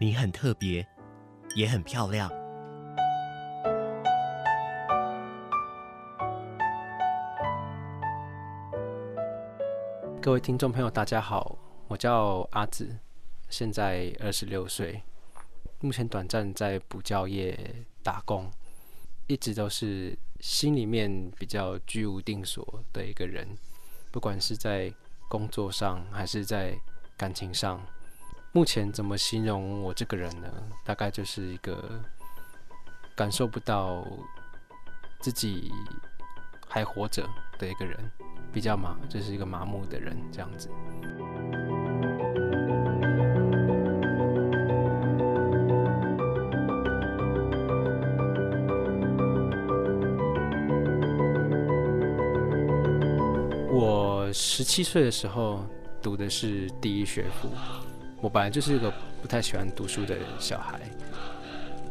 你很特别，也很漂亮。各位听众朋友，大家好，我叫阿紫，现在二十六岁。目前短暂在补教业打工，一直都是心里面比较居无定所的一个人，不管是在工作上还是在感情上。目前怎么形容我这个人呢？大概就是一个感受不到自己还活着的一个人，比较麻，就是一个麻木的人这样子。我十七岁的时候读的是第一学府。我本来就是一个不太喜欢读书的小孩，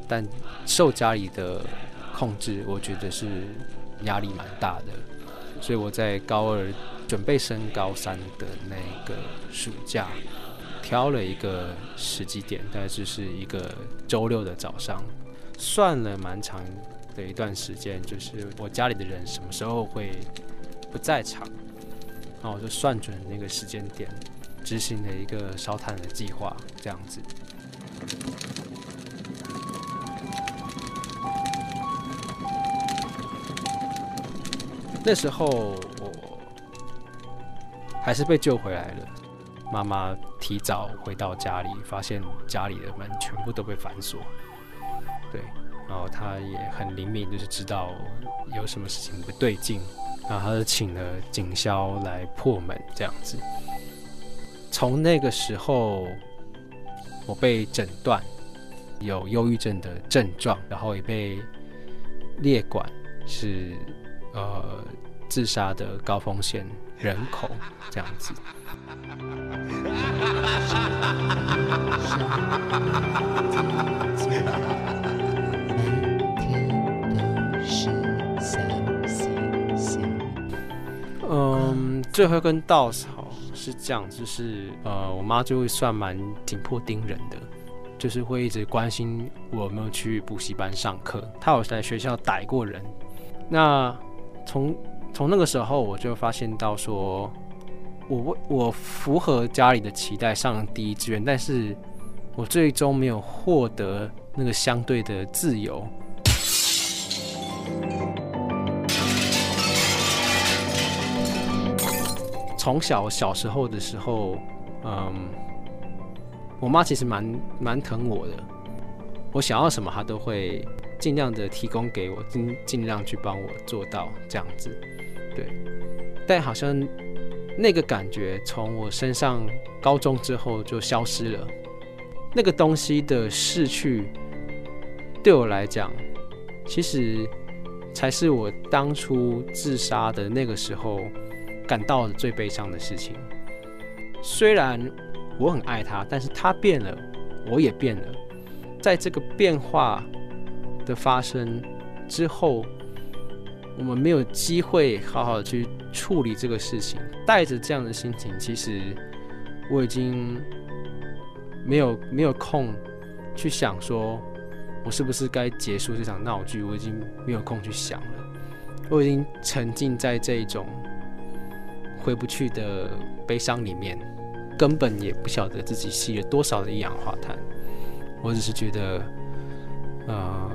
但受家里的控制，我觉得是压力蛮大的，所以我在高二准备升高三的那个暑假，挑了一个时机点，大概就是一个周六的早上，算了蛮长的一段时间，就是我家里的人什么时候会不在场，然后我就算准那个时间点。执行了一个烧炭的计划，这样子。那时候我还是被救回来了。妈妈提早回到家里，发现家里的门全部都被反锁。对，然后她也很灵敏，就是知道有什么事情不对劲，然后她就请了警消来破门，这样子。从那个时候，我被诊断有忧郁症的症状，然后也被列管是呃自杀的高风险人口这样子。嗯，最后一根稻草。是这样，就是呃，我妈就会算蛮紧迫盯人的，就是会一直关心我有没有去补习班上课。她有在学校逮过人。那从从那个时候，我就发现到说，我我符合家里的期待上第一志愿，但是我最终没有获得那个相对的自由。从小小时候的时候，嗯，我妈其实蛮蛮疼我的，我想要什么，她都会尽量的提供给我，尽尽量去帮我做到这样子，对。但好像那个感觉从我身上高中之后就消失了，那个东西的逝去，对我来讲，其实才是我当初自杀的那个时候。感到最悲伤的事情，虽然我很爱他，但是他变了，我也变了。在这个变化的发生之后，我们没有机会好好去处理这个事情。带着这样的心情，其实我已经没有没有空去想说，我是不是该结束这场闹剧？我已经没有空去想了，我已经沉浸在这种。回不去的悲伤里面，根本也不晓得自己吸了多少的一氧化碳。我只是觉得，呃，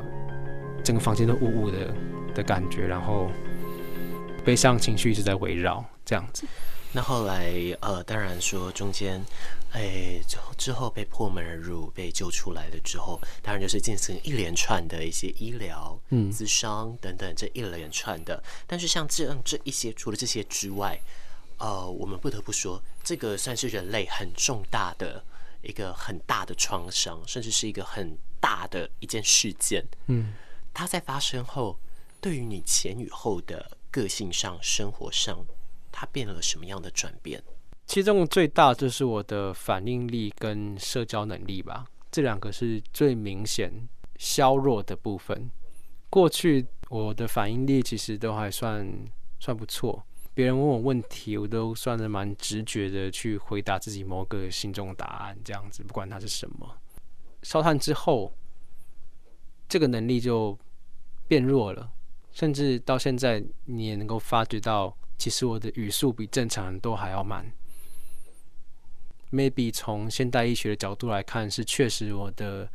整个房间都雾雾的的感觉，然后悲伤情绪一直在围绕这样子。那后来，呃，当然说中间，哎，之后之后被破门而入，被救出来了之后，当然就是进行一连串的一些医疗、嗯、咨商等等这一连串的。但是像这样这一些，除了这些之外，呃，我们不得不说，这个算是人类很重大的一个很大的创伤，甚至是一个很大的一件事件，嗯，它在发生后，对于你前与后的个性上、生活上，它变了什么样的转变？其中最大就是我的反应力跟社交能力吧，这两个是最明显削弱的部分。过去我的反应力其实都还算算不错。别人问我问题，我都算是蛮直觉的去回答自己某个心中的答案，这样子，不管它是什么。烧炭之后，这个能力就变弱了，甚至到现在，你也能够发觉到，其实我的语速比正常人都还要慢。Maybe 从现代医学的角度来看，是确实我的。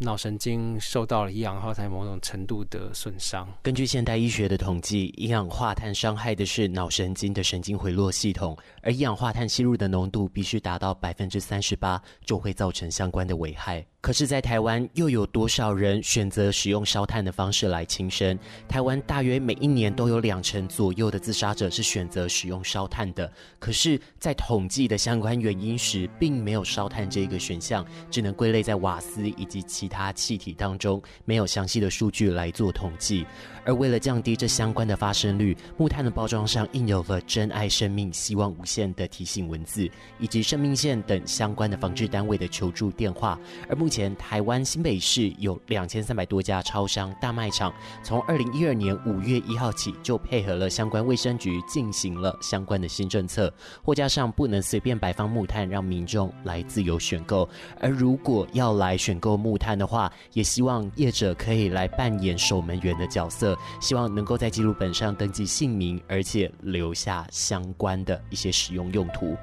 脑神经受到了一氧化碳某种程度的损伤。根据现代医学的统计，一氧化碳伤害的是脑神经的神经回路系统，而一氧化碳吸入的浓度必须达到百分之三十八，就会造成相关的危害。可是，在台湾又有多少人选择使用烧炭的方式来轻生？台湾大约每一年都有两成左右的自杀者是选择使用烧炭的。可是，在统计的相关原因时，并没有烧炭这个选项，只能归类在瓦斯以及其他气体当中，没有详细的数据来做统计。而为了降低这相关的发生率，木炭的包装上印有了“珍爱生命，希望无限”的提醒文字，以及生命线等相关的防治单位的求助电话。而目前，台湾新北市有两千三百多家超商、大卖场，从二零一二年五月一号起就配合了相关卫生局进行了相关的新政策，货架上不能随便摆放木炭，让民众来自由选购。而如果要来选购木炭的话，也希望业者可以来扮演守门员的角色。希望能够在记录本上登记姓名，而且留下相关的一些使用用途。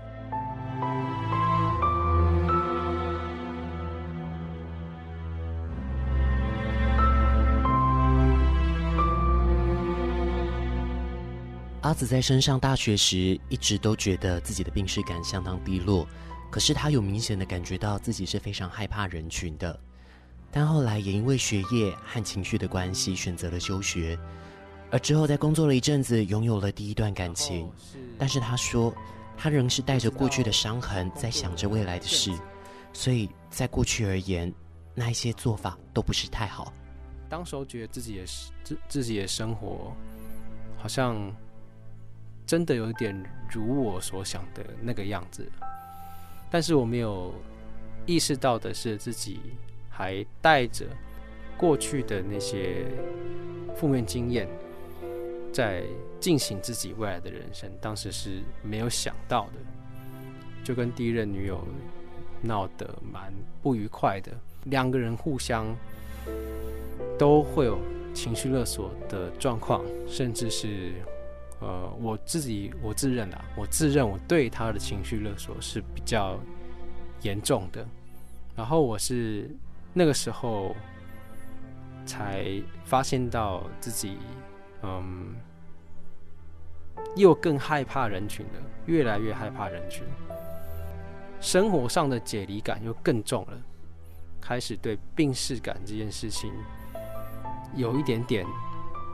阿紫在升上大学时，一直都觉得自己的病识感相当低落，可是他有明显的感觉到自己是非常害怕人群的。但后来也因为学业和情绪的关系，选择了休学。而之后在工作了一阵子，拥有了第一段感情。但是他说，他仍是带着过去的伤痕，在想着未来的事。所以在过去而言，那一些做法都不是太好。当时候觉得自己也是自自己的生活，好像真的有点如我所想的那个样子。但是我没有意识到的是自己。还带着过去的那些负面经验，在进行自己未来的人生。当时是没有想到的，就跟第一任女友闹得蛮不愉快的，两个人互相都会有情绪勒索的状况，甚至是呃，我自己我自认啊，我自认我对他的情绪勒索是比较严重的，然后我是。那个时候才发现到自己，嗯，又更害怕人群了，越来越害怕人群，生活上的解离感又更重了，开始对病逝感这件事情有一点点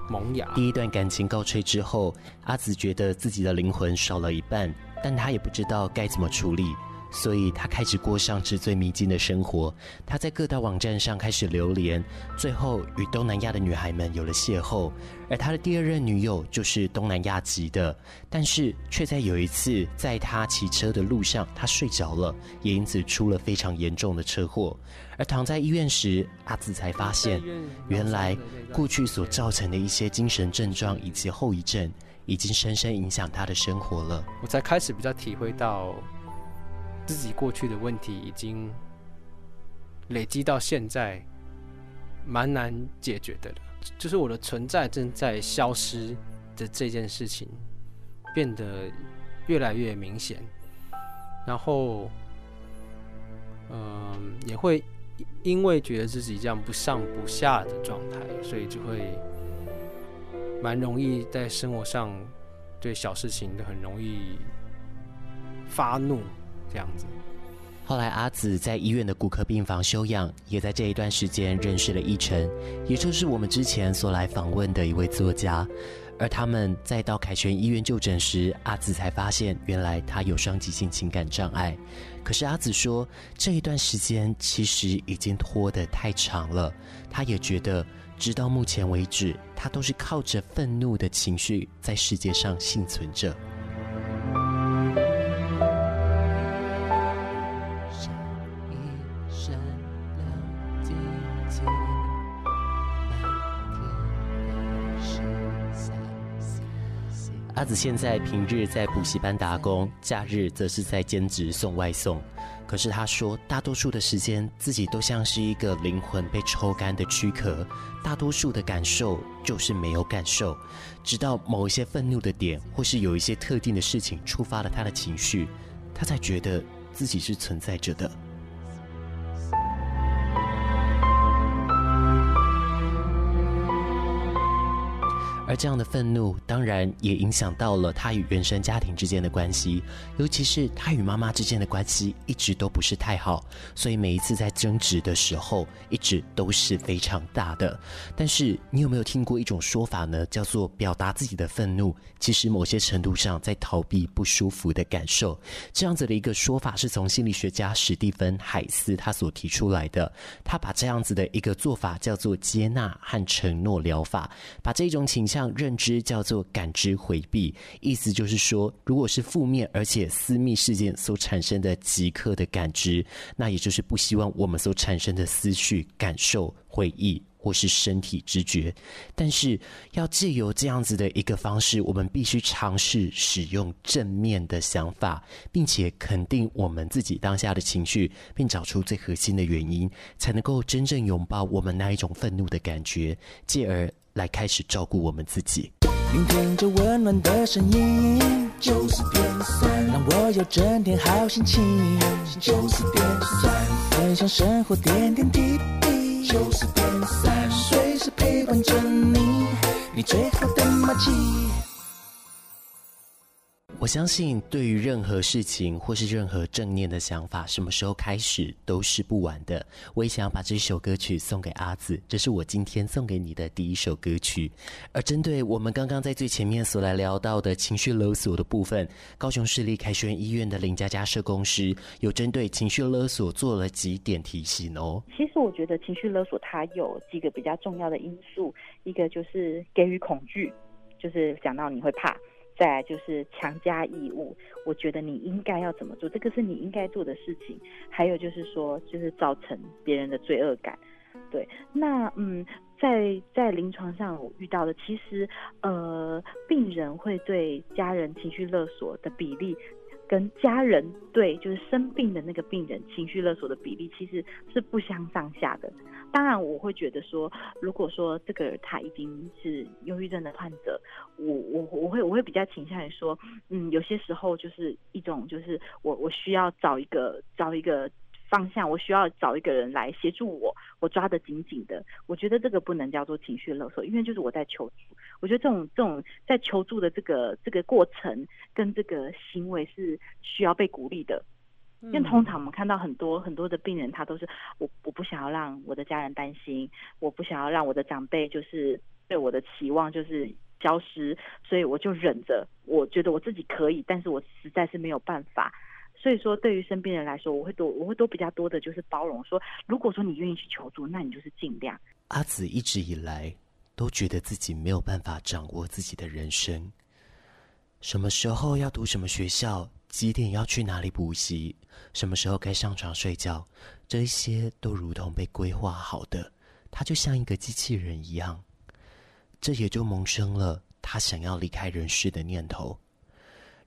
萌芽。第一段感情告吹之后，阿紫觉得自己的灵魂少了一半，但她也不知道该怎么处理。所以他开始过上纸醉迷金的生活。他在各大网站上开始流连，最后与东南亚的女孩们有了邂逅。而他的第二任女友就是东南亚籍的，但是却在有一次在他骑车的路上，他睡着了，也因此出了非常严重的车祸。而躺在医院时，阿紫才发现，原来过去所造成的一些精神症状以及后遗症，已经深深影响他的生活了。我才开始比较体会到。自己过去的问题已经累积到现在，蛮难解决的了。就是我的存在正在消失的这件事情，变得越来越明显。然后，嗯、也会因为觉得自己这样不上不下的状态，所以就会蛮容易在生活上对小事情都很容易发怒。这样子，后来阿紫在医院的骨科病房休养，也在这一段时间认识了奕晨，也就是我们之前所来访问的一位作家。而他们在到凯旋医院就诊时，阿紫才发现原来他有双极性情感障碍。可是阿紫说，这一段时间其实已经拖得太长了。他也觉得，直到目前为止，他都是靠着愤怒的情绪在世界上幸存着。阿紫现在平日在补习班打工，假日则是在兼职送外送。可是他说，大多数的时间自己都像是一个灵魂被抽干的躯壳，大多数的感受就是没有感受。直到某一些愤怒的点，或是有一些特定的事情触发了他的情绪，他才觉得自己是存在着的。而这样的愤怒，当然也影响到了他与原生家庭之间的关系，尤其是他与妈妈之间的关系一直都不是太好，所以每一次在争执的时候，一直都是非常大的。但是你有没有听过一种说法呢？叫做表达自己的愤怒，其实某些程度上在逃避不舒服的感受。这样子的一个说法是从心理学家史蒂芬·海斯他所提出来的。他把这样子的一个做法叫做接纳和承诺疗法，把这种倾向。认知叫做感知回避，意思就是说，如果是负面而且私密事件所产生的即刻的感知，那也就是不希望我们所产生的思绪、感受、回忆或是身体知觉。但是要借由这样子的一个方式，我们必须尝试使用正面的想法，并且肯定我们自己当下的情绪，并找出最核心的原因，才能够真正拥抱我们那一种愤怒的感觉，继而。来开始照顾我们自己。聆听着温暖的声音，九四点三，让我有整天好心情。九四点三，分享生活点点滴滴。九四点三，随时陪伴着你，你最好的默契。我相信，对于任何事情或是任何正念的想法，什么时候开始都是不晚的。我也想要把这首歌曲送给阿紫，这是我今天送给你的第一首歌曲。而针对我们刚刚在最前面所来聊到的情绪勒索的部分，高雄市立凯旋医院的林佳佳社工师有针对情绪勒索做了几点提醒哦。其实我觉得情绪勒索它有几个比较重要的因素，一个就是给予恐惧，就是讲到你会怕。再就是强加义务，我觉得你应该要怎么做，这个是你应该做的事情。还有就是说，就是造成别人的罪恶感。对，那嗯，在在临床上我遇到的，其实呃，病人会对家人情绪勒索的比例。跟家人对就是生病的那个病人情绪勒索的比例其实是不相上下的。当然，我会觉得说，如果说这个他已经是忧郁症的患者，我我我会我会比较倾向于说，嗯，有些时候就是一种就是我我需要找一个找一个。方向，我需要找一个人来协助我，我抓得紧紧的。我觉得这个不能叫做情绪勒索，因为就是我在求助。我觉得这种这种在求助的这个这个过程跟这个行为是需要被鼓励的。因为通常我们看到很多很多的病人，他都是我我不想要让我的家人担心，我不想要让我的长辈就是对我的期望就是消失，所以我就忍着。我觉得我自己可以，但是我实在是没有办法。所以说，对于身边人来说，我会多，我会多比较多的，就是包容。说，如果说你愿意去求助，那你就是尽量。阿紫一直以来都觉得自己没有办法掌握自己的人生，什么时候要读什么学校，几点要去哪里补习，什么时候该上床睡觉，这些都如同被规划好的，他就像一个机器人一样，这也就萌生了他想要离开人世的念头。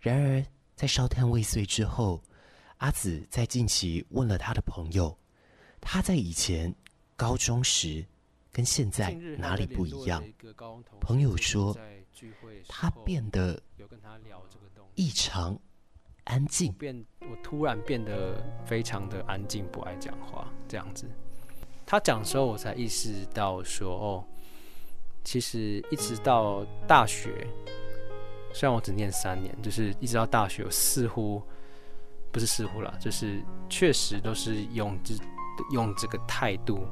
然而，在烧炭未遂之后，阿紫在近期问了他的朋友，他在以前高中时跟现在哪里不一样？朋友说，他变得异常安静，变我突然变得非常的安静，不爱讲话这样子。他讲的时候，我才意识到说，哦，其实一直到大学。虽然我只念三年，就是一直到大学，似乎不是似乎啦，就是确实都是用这用这个态度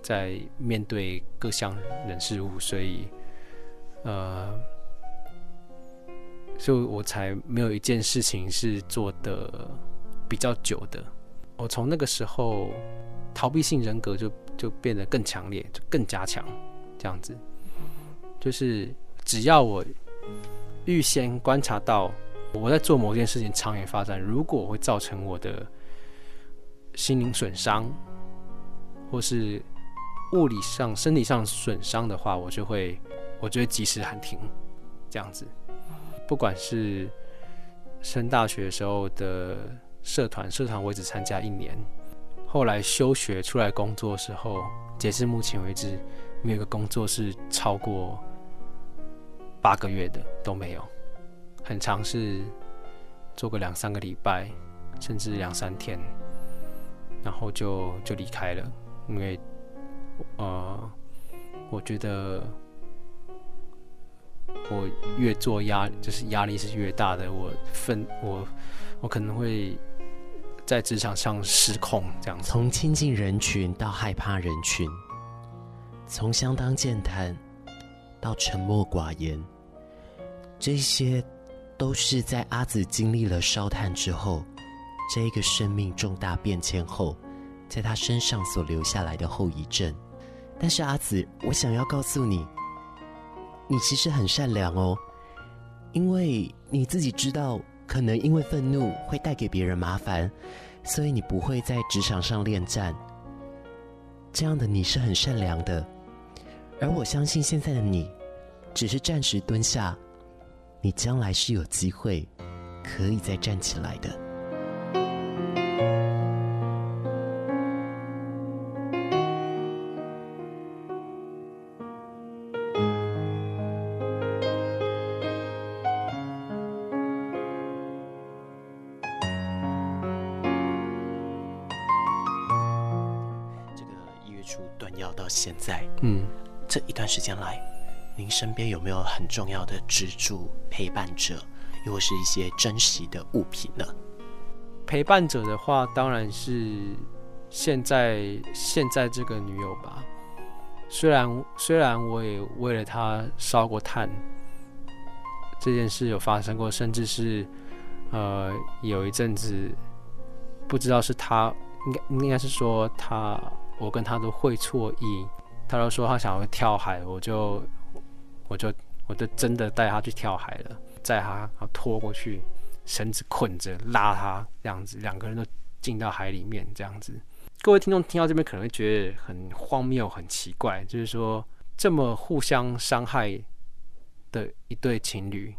在面对各项人事物，所以呃，所以我才没有一件事情是做的比较久的。我从那个时候，逃避性人格就就变得更强烈，就更加强，这样子。就是只要我预先观察到我在做某件事情长远发展，如果会造成我的心灵损伤，或是物理上、身体上损伤的话，我就会，我就会及时喊停，这样子。不管是升大学时候的社团，社团我只参加一年，后来休学出来工作时候，截至目前为止，没有一个工作是超过八个月的都没有，很长是做个两三个礼拜，甚至两三天，然后就就离开了。因为，呃，我觉得我越做压，就是压力是越大的。我分我我可能会在职场上失控，这样子。从亲近人群到害怕人群，从相当健谈到沉默寡言，这些都是在阿紫经历了烧炭之后，这个生命重大变迁后。在他身上所留下来的后遗症，但是阿紫，我想要告诉你，你其实很善良哦，因为你自己知道，可能因为愤怒会带给别人麻烦，所以你不会在职场上恋战。这样的你是很善良的，而我相信现在的你，只是暂时蹲下，你将来是有机会可以再站起来的。这个一月初断药到现在，嗯，这一段时间来，您身边有没有很重要的支柱陪伴者，又或是一些珍惜的物品呢？陪伴者的话，当然是现在现在这个女友吧。虽然虽然我也为了她烧过炭，这件事有发生过，甚至是呃有一阵子，不知道是她，应该应该是说她。我跟她都会错意，他都说他想要跳海，我就我就我就真的带他去跳海了，载他拖过去，绳子捆着拉他这样子，两个人都进到海里面这样子。各位听众听到这边可能会觉得很荒谬、很奇怪，就是说这么互相伤害的一对情侣，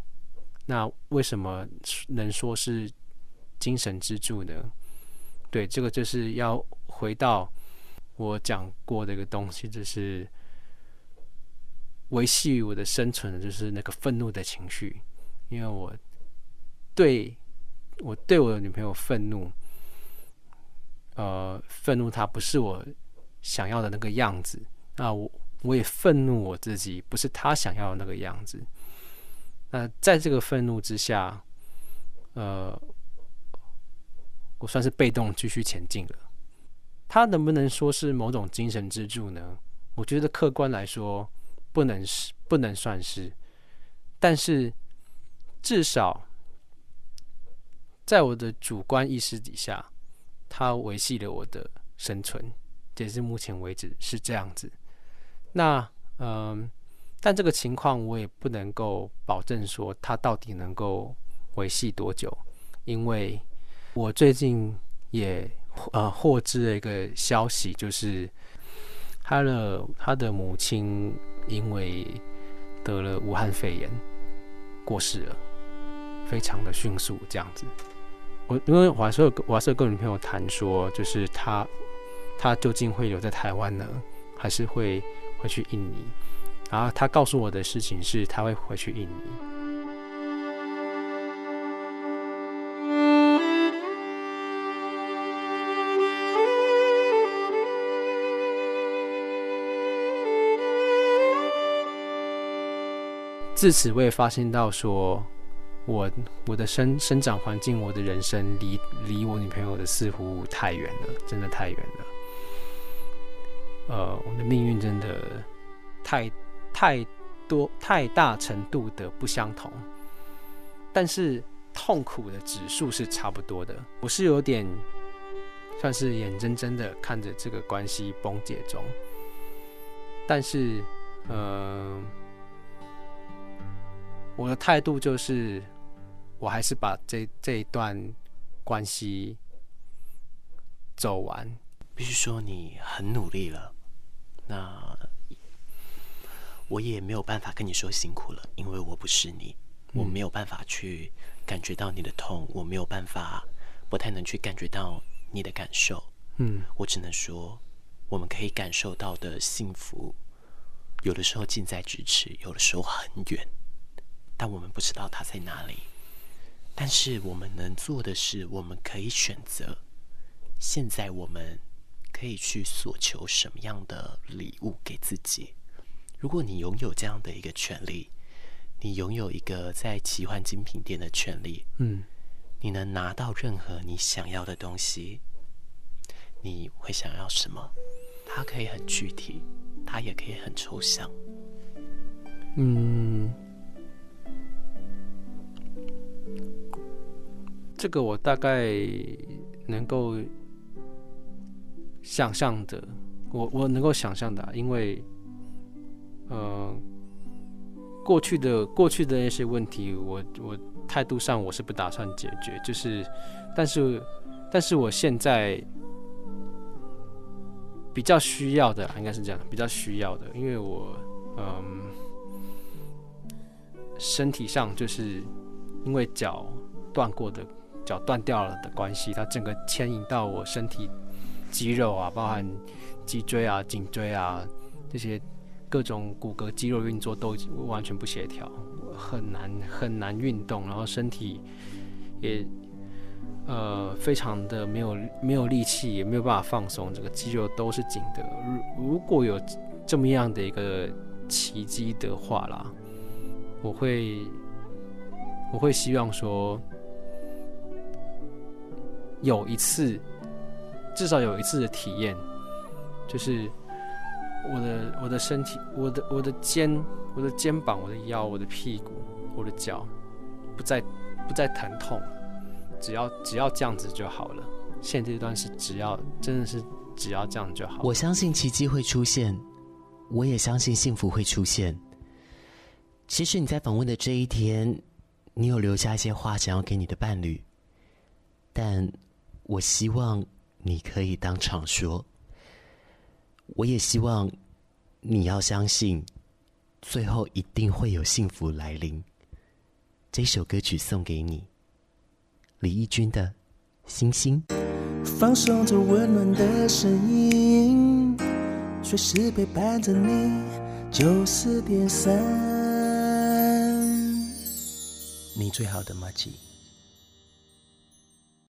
那为什么能说是精神支柱呢？对，这个就是要回到。我讲过的一个东西，就是维系我的生存的，就是那个愤怒的情绪。因为我对我对我的女朋友愤怒，呃，愤怒她不是我想要的那个样子。那我我也愤怒我自己，不是她想要的那个样子。那在这个愤怒之下，呃，我算是被动继续前进了。他能不能说是某种精神支柱呢？我觉得客观来说，不能是，不能算是。但是至少在我的主观意识底下，他维系了我的生存，截至目前为止是这样子。那嗯，但这个情况我也不能够保证说他到底能够维系多久，因为我最近也。呃，获知了一个消息，就是他的他的母亲因为得了武汉肺炎过世了，非常的迅速这样子。我因为我还是我还是跟女朋友谈说，就是他他究竟会留在台湾呢，还是会回去印尼？然后他告诉我的事情是，他会回去印尼。自此，我也发现到说，我我的生生长环境，我的人生离离我女朋友的似乎太远了，真的太远了。呃，我的命运真的太太多太大程度的不相同。但是痛苦的指数是差不多的。我是有点算是眼睁睁的看着这个关系崩解中，但是，嗯、我的态度就是，我还是把这这一段关系走完。必须说你很努力了，那我也没有办法跟你说辛苦了，因为我不是你，我没有办法去感觉到你的痛，我没有办法，不太能去感觉到你的感受。嗯，我只能说，我们可以感受到的幸福，有的时候近在咫尺，有的时候很远，但我们不知道它在哪里。但是我们能做的是，我们可以选择，现在我们。可以去索求什么样的礼物给自己？如果你拥有这样的一个权利，你拥有一个在奇幻精品店的权利，嗯，你能拿到任何你想要的东西，你会想要什么？它可以很具体，它也可以很抽象。嗯，这个我大概能够。想象的，我我能够想象的、因为，呃，过去的过去的那些问题，我我态度上我是不打算解决，就是，但是，但是我现在比较需要的，应该是这样，比较需要的，因为我，嗯，身体上就是因为脚断过的，脚断掉了的关系，它整个牵引到我身体。肌肉啊，包含脊椎啊、颈椎啊这些各种骨骼肌肉运作都完全不协调，很难很难运动，然后身体也呃非常的没有没有力气，也没有办法放松，这个肌肉都是紧的。如如果有这么样的一个奇迹的话啦，我会我会希望说有一次。至少有一次的体验，就是我的我的身体，我的我的肩，我的肩膀，我的腰，我的屁股，我的脚，不再不再疼痛，只要只要这样子就好了。现阶段是只要真的是只要这样就好。我相信奇迹会出现，我也相信幸福会出现。其实你在访问的这一天，你有留下一些话想要给你的伴侣，但我希望。你可以当场说，我也希望你要相信，最后一定会有幸福来临。这首歌曲送给你，李翊君的《星星》。放松着温暖的声音，随时陪伴着你。九四点三，你最好的马吉。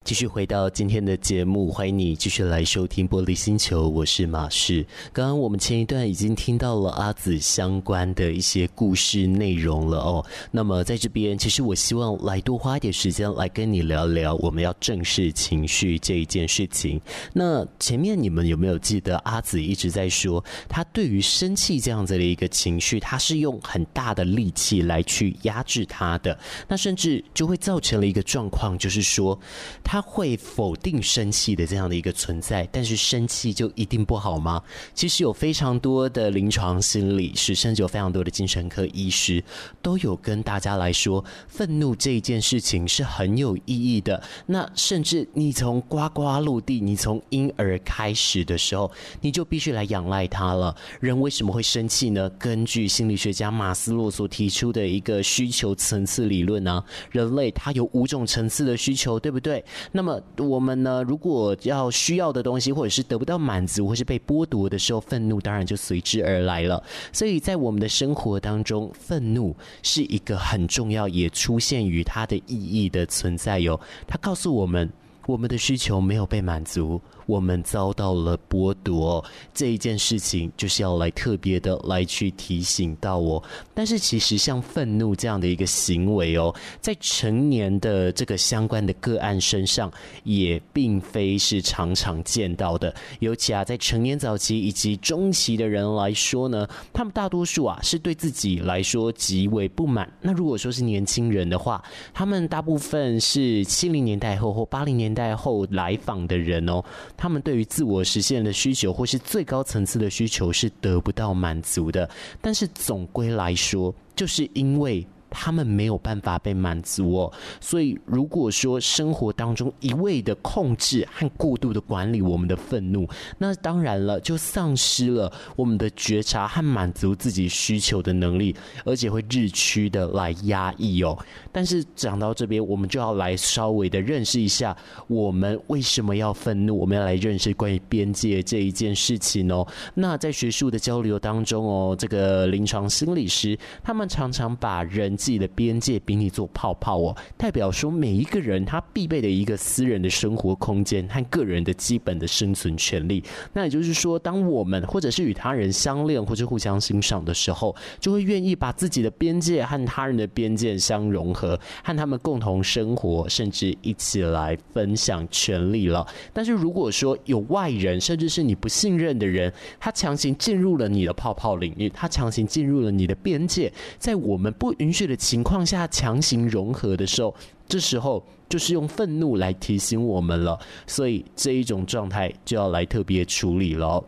继续回到今天的节目，欢迎你继续来收听《玻璃星球》，我是马士。刚刚我们前一段已经听到了阿紫相关的一些故事内容了哦。那么在这边，其实我希望来多花一点时间来跟你聊聊，我们要正视情绪这一件事情。那前面你们有没有记得阿紫一直在说，他对于生气这样子的一个情绪，他是用很大的力气来去压制他的，那甚至就会造成了一个状况，就是说他。他会否定生气的这样的一个存在，但是生气就一定不好吗？其实有非常多的临床心理师，甚至有非常多的精神科医师，都有跟大家来说，愤怒这一件事情是很有意义的。那甚至你从呱呱落地，你从婴儿开始的时候，你就必须来仰赖它了。人为什么会生气呢？根据心理学家马斯洛所提出的一个需求层次理论呢、人类他有五种层次的需求，对不对？那么我们呢，如果要需要的东西，或者是得不到满足，或是被剥夺的时候，愤怒当然就随之而来了。所以在我们的生活当中，愤怒是一个很重要，也出现于它的意义的存在哟。它告诉我们，我们的需求没有被满足，我们遭到了剥夺，这一件事情就是要来特别的来去提醒到我。但是其实像愤怒这样的一个行为哦，在成年的这个相关的个案身上，也并非是常常见到的。尤其啊，在成年早期以及中期的人来说呢，他们大多数啊是对自己来说极为不满。那如果说是年轻人的话，他们大部分是七零年代后或八零年代后来访的人哦，他们对于自我实现的需求或是最高层次的需求是得不到满足的。但是总归来说，就是因为。他们没有办法被满足哦，所以如果说生活当中一味的控制和过度的管理我们的愤怒，那当然了，就丧失了我们的觉察和满足自己需求的能力，而且会日趋的来压抑哦。但是讲到这边，我们就要来稍微的认识一下，我们为什么要愤怒？我们要来认识关于边界这一件事情哦。那在学术的交流当中哦，这个临床心理师他们常常把人。自己的边界比你做泡泡哦，代表说每一个人他必备的一个私人的生活空间和个人的基本的生存权利。那也就是说，当我们或者是与他人相恋或者互相欣赏的时候，就会愿意把自己的边界和他人的边界相融合，和他们共同生活，甚至一起来分享权利了。但是如果说有外人，甚至是你不信任的人，他强行进入了你的泡泡领域，他强行进入了你的边界，在我们不允许的情况下强行融合的时候，这时候就是用愤怒来提醒我们了，所以这一种状态就要来特别处理了。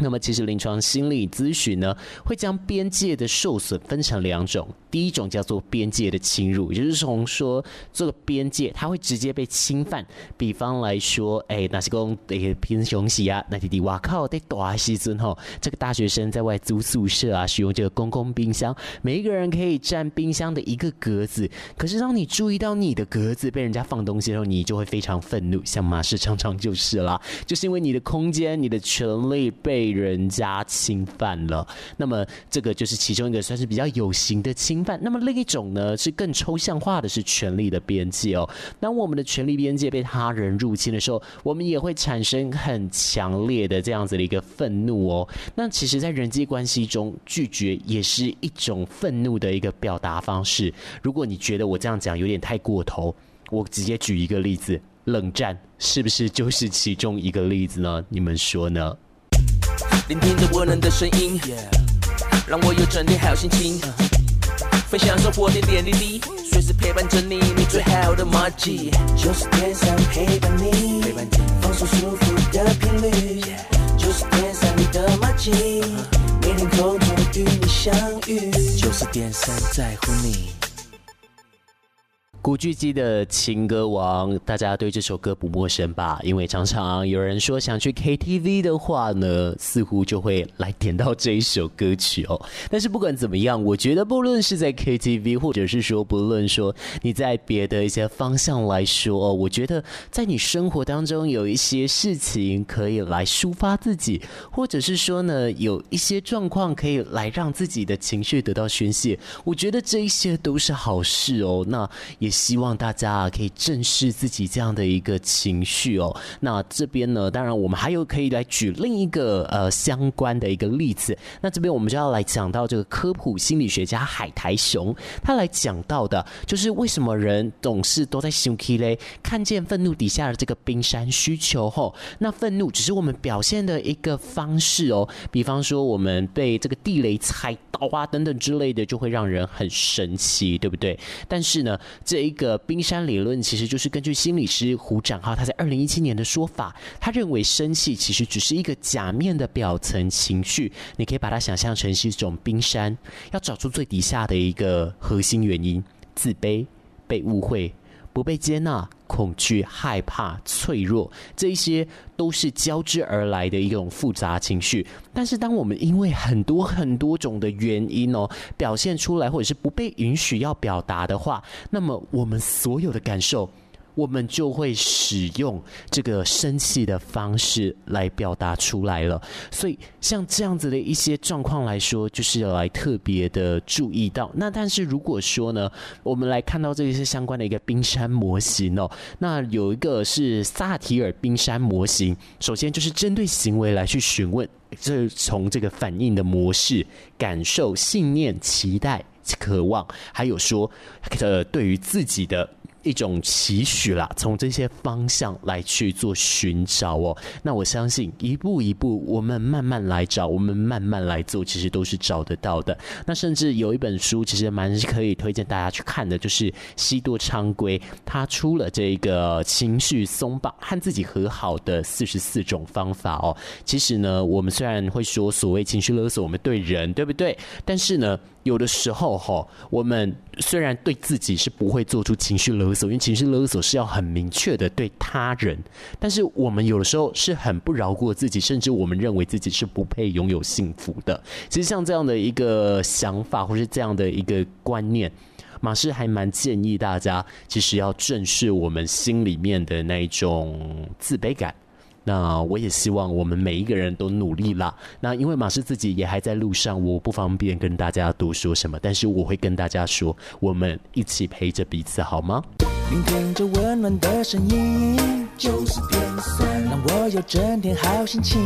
那么，其实临床心理咨询呢，会将边界的受损分成两种。第一种叫做边界的侵入，也就是从说这个边界它会直接被侵犯。比方来说，哎，那是讲诶平常时啊，那弟弟哇靠，在大时阵吼，这个大学生在外租宿舍啊，使用这个公共冰箱，每一个人可以占冰箱的一个格子。可是当你注意到你的格子被人家放东西的时候，你就会非常愤怒。像马氏常常就是啦，就是因为你的空间、你的权利被。被人家侵犯了，那么这个就是其中一个算是比较有形的侵犯。那么另一种呢，是更抽象化的，是权力的边界哦。当我们的权力边界被他人入侵的时候，我们也会产生很强烈的这样子的一个愤怒哦。那其实，在人际关系中，拒绝也是一种愤怒的一个表达方式。如果你觉得我这样讲有点太过头，我直接举一个例子：冷战是不是就是其中一个例子呢？你们说呢？聆听着温暖的声音，让我有整天好心情。分享生活点点滴滴，随时陪伴着你，你最好的马吉。就是天上陪伴你，放松舒服的频率。就是天上你的马吉，每天空中与你相遇。就是电三在乎你。古巨基的情歌王，大家对这首歌不陌生吧？因为常常有人说想去 KTV 的话呢，似乎就会来点到这一首歌曲哦。但是不管怎么样，我觉得不论是在 KTV，或者是说不论说你在别的一些方向来说哦，我觉得在你生活当中有一些事情可以来抒发自己，或者是说呢，有一些状况可以来让自己的情绪得到宣泄，我觉得这一些都是好事哦。那也。也希望大家啊可以正视自己这样的一个情绪哦。那这边呢，当然我们还有可以来举另一个呃相关的一个例子。那这边我们就要来讲到这个科普心理学家海苔熊，他来讲到的就是为什么人总是都在生气嘞？看见愤怒底下的这个冰山需求后，那愤怒只是我们表现的一个方式哦。比方说我们被这个地雷踩到啊等等之类的，就会让人很生气，对不对？但是呢，这这一个冰山理论其实就是根据心理师胡展浩他在二零一七年的说法，他认为生气其实只是一个假面的表层情绪，你可以把它想象成是一种冰山，要找出最底下的一个核心原因：自卑、被误会。不被接纳、恐惧、害怕、脆弱，这一些都是交织而来的一种复杂情绪。但是，当我们因为很多很多种的原因哦，表现出来，或者是不被允许要表达的话，那么我们所有的感受。我们就会使用这个生气的方式来表达出来了。所以像这样子的一些状况来说，就是要来特别的注意到。那但是如果说呢，我们来看到这些相关的一个冰山模型哦，那有一个是萨提尔冰山模型，首先就是针对行为来去询问，这从这个反应的模式、感受、信念、期待、渴望，还有说呃对于自己的。一种期许啦，从这些方向来去做寻找哦。那我相信一步一步，我们慢慢来找，我们慢慢来做，其实都是找得到的。那甚至有一本书，其实蛮可以推荐大家去看的，就是西多昌规他出了这个情绪松绑和自己和好的四十四种方法哦。其实呢，我们虽然会说所谓情绪勒索，我们对人对不对？但是呢。有的时候哈，我们虽然对自己是不会做出情绪勒索，因为情绪勒索是要很明确的对他人，但是我们有的时候是很不饶过自己，甚至我们认为自己是不配拥有幸福的。其实像这样的一个想法，或是这样的一个观念，马氏还蛮建议大家，其实要正视我们心里面的那一种自卑感。那我也希望我们每一个人都努力啦。那因为马氏自己也还在路上，我不方便跟大家多说什么，但是我会跟大家说，我们一起陪着彼此，好吗？聆听着温暖的声音，就是点三，让我有整天好心情。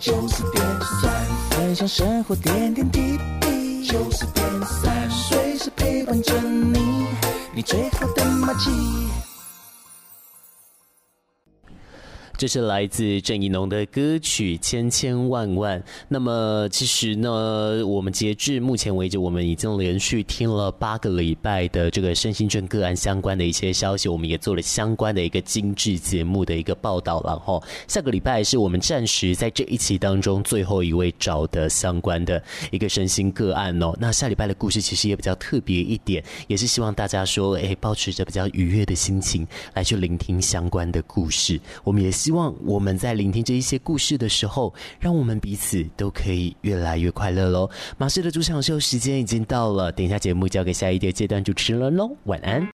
就是点三，分享生活点点滴滴。就是点三，随时陪伴着你，你最好的默契。这是来自郑宜农的歌曲《千千万万》。那么，其实呢，我们截至目前为止，我们已经连续听了八个礼拜的这个身心症个案相关的一些消息，我们也做了相关的一个精致节目的一个报道。然后，下个礼拜是我们暂时在这一期当中最后一位找的相关的一个身心个案哦。那下礼拜的故事其实也比较特别一点，也是希望大家说，哎，保持着比较愉悦的心情来去聆听相关的故事。我们也希。希望我们在聆听这一些故事的时候，让我们彼此都可以越来越快乐喽。马氏的主场秀时间已经到了，等一下节目交给下一个阶段主持人喽，晚安。